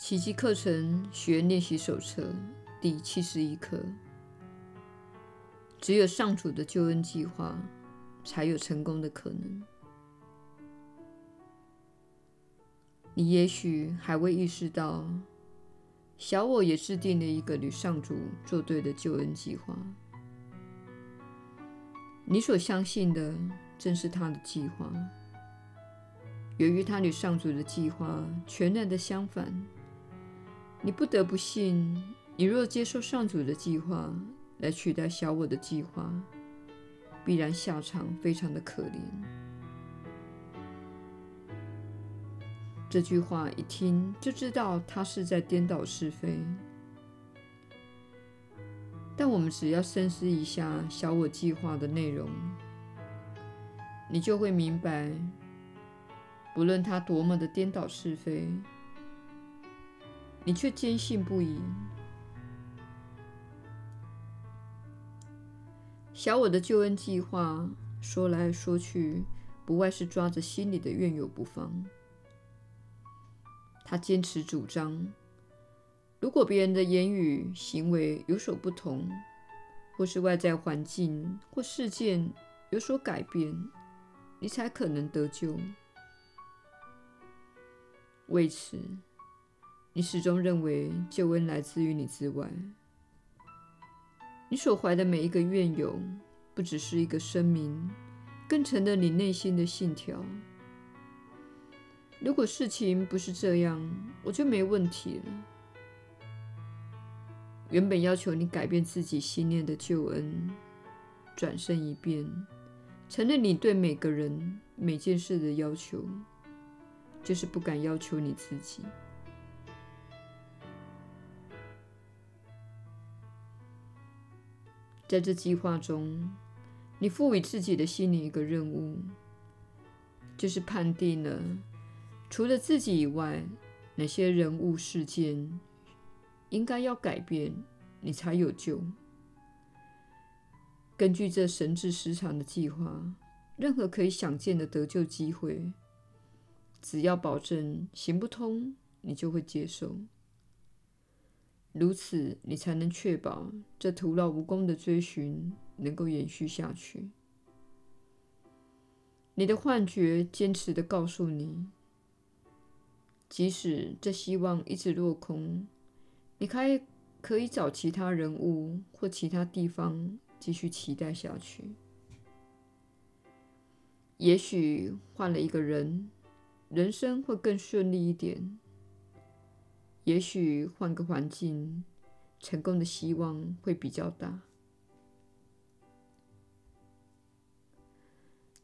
奇迹课程学练习手册第七十一课：只有上主的救恩计划，才有成功的可能。你也许还未意识到，小我也制定了一个与上主作对的救恩计划。你所相信的正是他的计划。由于他与上主的计划全然的相反。你不得不信，你若接受上主的计划来取代小我的计划，必然下场非常的可怜。这句话一听就知道他是在颠倒是非。但我们只要深思一下小我计划的内容，你就会明白，不论他多么的颠倒是非。你却坚信不疑。小我的救恩计划说来说去，不外是抓着心里的怨尤不放。他坚持主张：如果别人的言语、行为有所不同，或是外在环境或事件有所改变，你才可能得救。为此，你始终认为救恩来自于你之外。你所怀的每一个怨尤，不只是一个声明，更成了你内心的信条。如果事情不是这样，我就没问题了。原本要求你改变自己信念的救恩，转身一变，成了你对每个人、每件事的要求，就是不敢要求你自己。在这计划中，你赋予自己的心灵一个任务，就是判定了除了自己以外，哪些人物事件应该要改变，你才有救。根据这神智失常的计划，任何可以想见的得救机会，只要保证行不通，你就会接受。如此，你才能确保这徒劳无功的追寻能够延续下去。你的幻觉坚持的告诉你，即使这希望一直落空，你还可以找其他人物或其他地方继续期待下去。也许换了一个人，人生会更顺利一点。也许换个环境，成功的希望会比较大。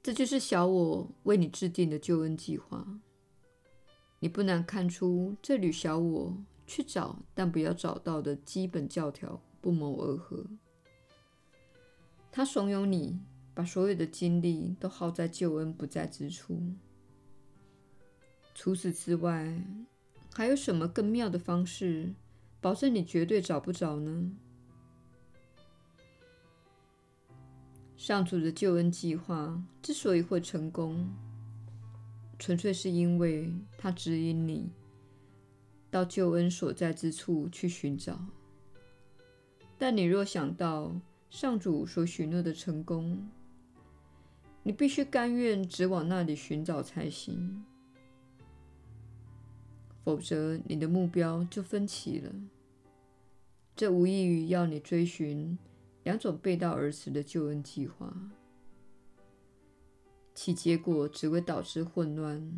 这就是小我为你制定的救恩计划。你不难看出，这与小我去找但不要找到的基本教条不谋而合。他怂恿你把所有的精力都耗在救恩不在之处。除此之外，还有什么更妙的方式，保证你绝对找不着呢？上主的救恩计划之所以会成功，纯粹是因为他指引你到救恩所在之处去寻找。但你若想到上主所许诺的成功，你必须甘愿只往那里寻找才行。否则，你的目标就分歧了。这无异于要你追寻两种背道而驰的救恩计划，其结果只会导致混乱、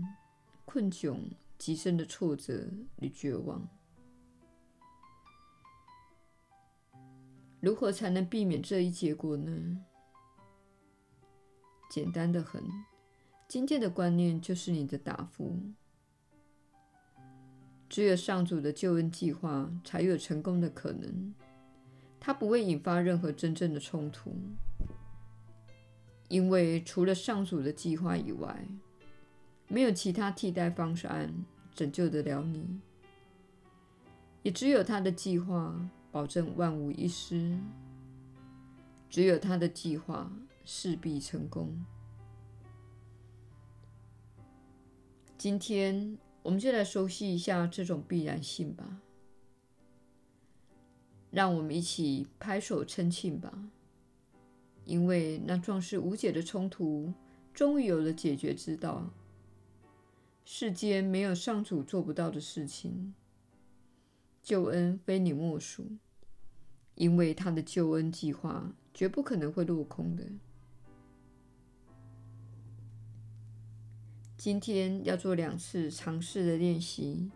困窘、极深的挫折与绝望。如何才能避免这一结果呢？简单得很，今天的观念就是你的答复。只有上主的救恩计划才有成功的可能，它不会引发任何真正的冲突，因为除了上主的计划以外，没有其他替代方案拯救得了你，也只有他的计划保证万无一失，只有他的计划势必成功。今天。我们就来熟悉一下这种必然性吧。让我们一起拍手称庆吧，因为那壮士无解的冲突终于有了解决之道。世间没有上主做不到的事情，救恩非你莫属，因为他的救恩计划绝不可能会落空的。今天要做两次尝试的练习。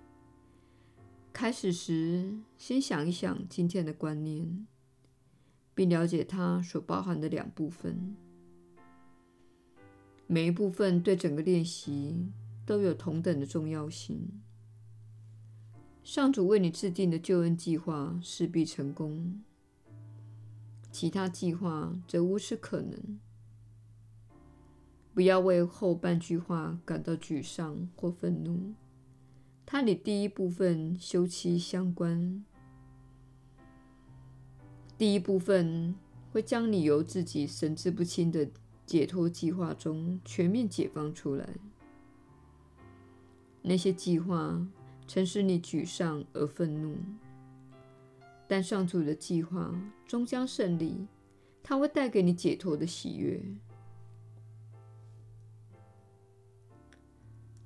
开始时，先想一想今天的观念，并了解它所包含的两部分。每一部分对整个练习都有同等的重要性。上主为你制定的救恩计划势必成功，其他计划则无此可能。不要为后半句话感到沮丧或愤怒。它与第一部分休戚相关。第一部分会将你由自己神志不清的解脱计划中全面解放出来。那些计划曾使你沮丧而愤怒，但上主的计划终将胜利。它会带给你解脱的喜悦。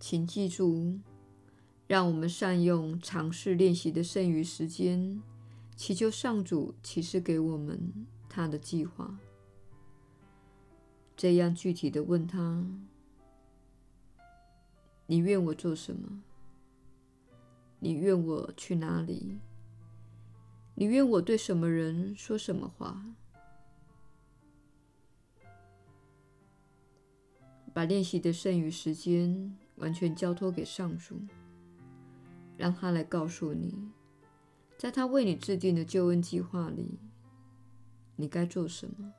请记住。让我们善用尝试练习的剩余时间，祈求上主启示给我们他的计划。这样具体地问他：“你愿我做什么？你愿我去哪里？你愿我对什么人说什么话？”把练习的剩余时间完全交托给上主。让他来告诉你，在他为你制定的救恩计划里，你该做什么。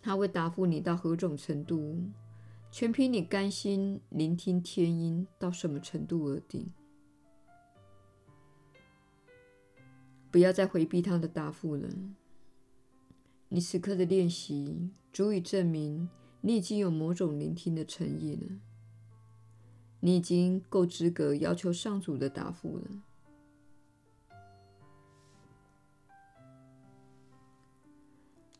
他会答复你到何种程度，全凭你甘心聆听天音到什么程度而定。不要再回避他的答复了。你此刻的练习足以证明你已经有某种聆听的诚意了。你已经够资格要求上主的答复了。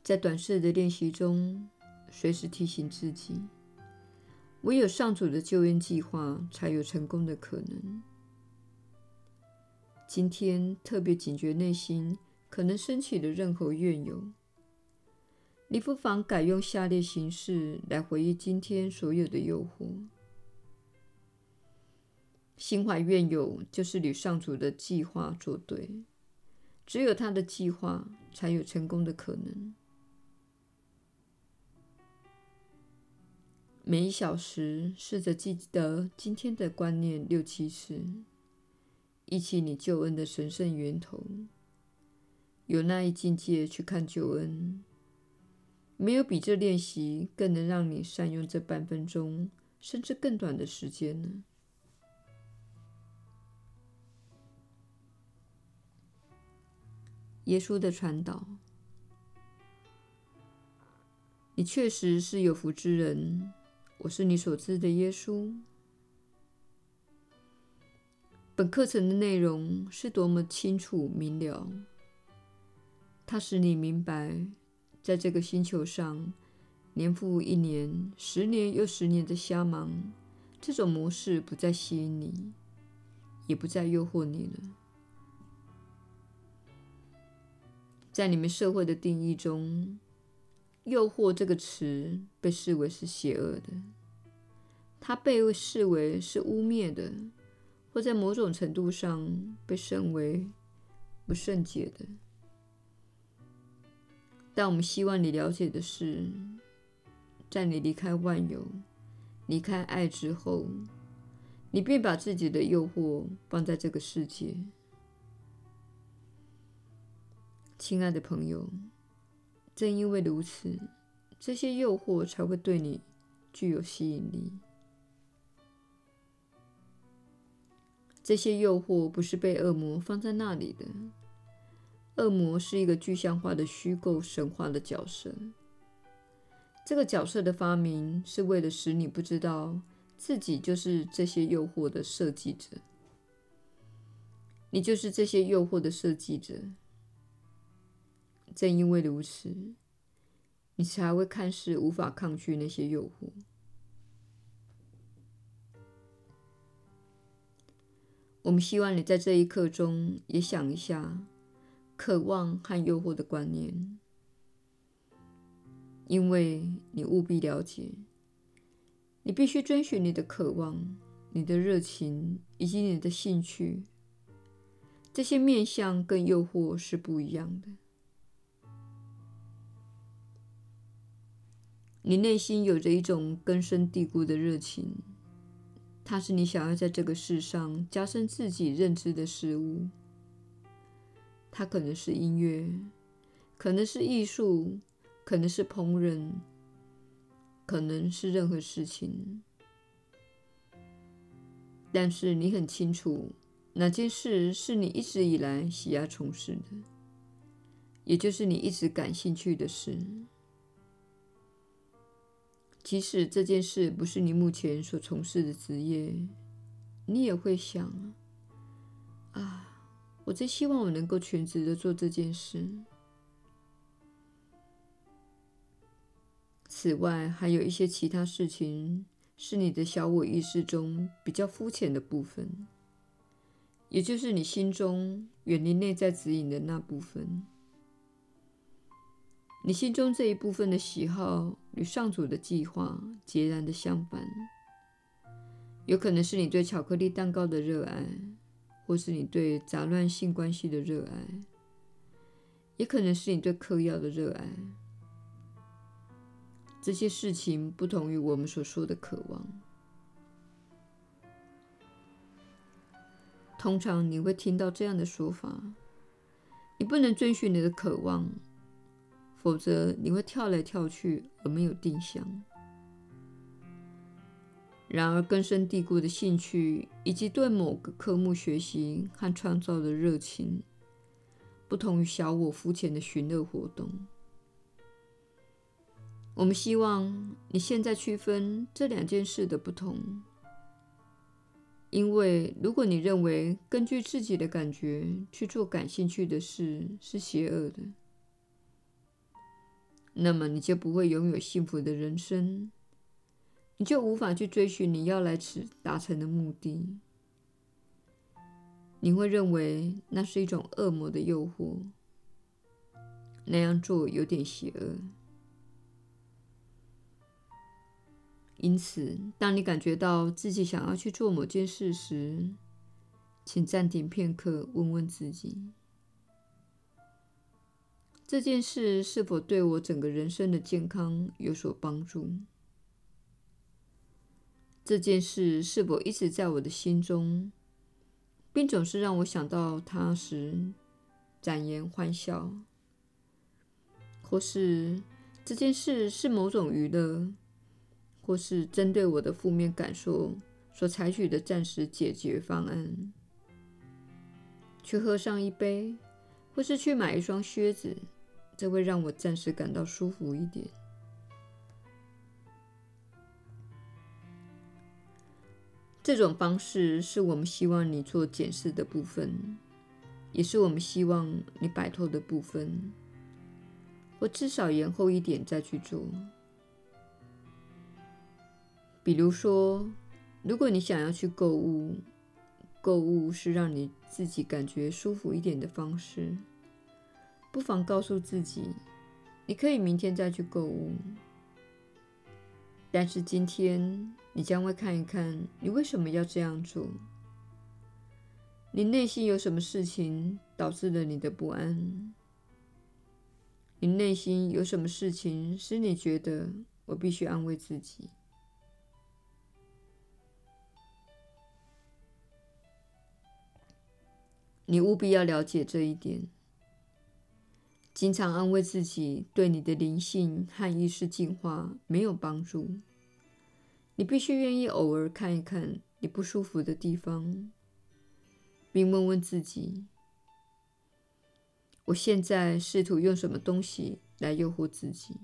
在短视的练习中，随时提醒自己：唯有上主的救援计划才有成功的可能。今天特别警觉内心可能升起的任何怨尤，你不妨改用下列形式来回忆今天所有的诱惑。心怀怨尤，就是与上主的计划作对。只有他的计划，才有成功的可能。每一小时，试着记得今天的观念六七次，忆起你救恩的神圣源头。有那一境界去看救恩，没有比这练习更能让你善用这半分钟，甚至更短的时间了。耶稣的传导，你确实是有福之人。我是你所知的耶稣。本课程的内容是多么清楚明了，它使你明白，在这个星球上，年复一年、十年又十年的瞎忙，这种模式不再吸引你，也不再诱惑你了。在你们社会的定义中，“诱惑”这个词被视为是邪恶的，它被视为是污蔑的，或在某种程度上被视为不圣洁的。但我们希望你了解的是，在你离开万有、离开爱之后，你便把自己的诱惑放在这个世界。亲爱的朋友，正因为如此，这些诱惑才会对你具有吸引力。这些诱惑不是被恶魔放在那里的。恶魔是一个具象化的虚构神话的角色。这个角色的发明是为了使你不知道自己就是这些诱惑的设计者，你就是这些诱惑的设计者。正因为如此，你才会看似无法抗拒那些诱惑。我们希望你在这一刻中也想一下渴望和诱惑的观念，因为你务必了解，你必须遵循你的渴望、你的热情以及你的兴趣。这些面向跟诱惑是不一样的。你内心有着一种根深蒂固的热情。它是你想要在这个世上加深自己认知的事物。它可能是音乐，可能是艺术，可能是烹饪，可能是任何事情。但是你很清楚，哪件事是你一直以来喜爱从事的，也就是你一直感兴趣的事。即使这件事不是你目前所从事的职业，你也会想：啊，我真希望我能够全职的做这件事。此外，还有一些其他事情是你的小我意识中比较肤浅的部分，也就是你心中远离内在指引的那部分。你心中这一部分的喜好与上主的计划截然的相反，有可能是你对巧克力蛋糕的热爱，或是你对杂乱性关系的热爱，也可能是你对嗑药的热爱。这些事情不同于我们所说的渴望。通常你会听到这样的说法：你不能遵循你的渴望。否则，你会跳来跳去而没有定向。然而，根深蒂固的兴趣以及对某个科目学习和创造的热情，不同于小我肤浅的寻乐活动。我们希望你现在区分这两件事的不同，因为如果你认为根据自己的感觉去做感兴趣的事是邪恶的，那么你就不会拥有幸福的人生，你就无法去追寻你要来此达成的目的。你会认为那是一种恶魔的诱惑，那样做有点邪恶。因此，当你感觉到自己想要去做某件事时，请暂停片刻，问问自己。这件事是否对我整个人生的健康有所帮助？这件事是否一直在我的心中，并总是让我想到它时展颜欢笑？或是这件事是某种娱乐，或是针对我的负面感受所采取的暂时解决方案？去喝上一杯，或是去买一双靴子？这会让我暂时感到舒服一点。这种方式是我们希望你做检视的部分，也是我们希望你摆脱的部分，或至少延后一点再去做。比如说，如果你想要去购物，购物是让你自己感觉舒服一点的方式。不妨告诉自己，你可以明天再去购物，但是今天你将会看一看，你为什么要这样做？你内心有什么事情导致了你的不安？你内心有什么事情使你觉得我必须安慰自己？你务必要了解这一点。经常安慰自己，对你的灵性和意识进化没有帮助。你必须愿意偶尔看一看你不舒服的地方，并问问自己：我现在试图用什么东西来诱惑自己？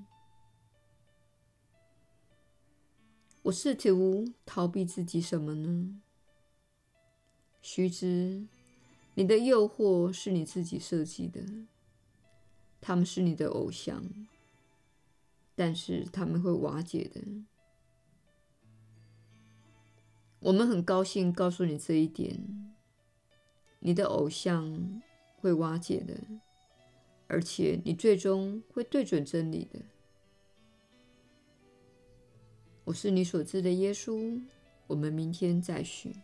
我试图逃避自己什么呢？须知，你的诱惑是你自己设计的，他们是你的偶像，但是他们会瓦解的。我们很高兴告诉你这一点，你的偶像会瓦解的，而且你最终会对准真理的。我是你所知的耶稣，我们明天再续。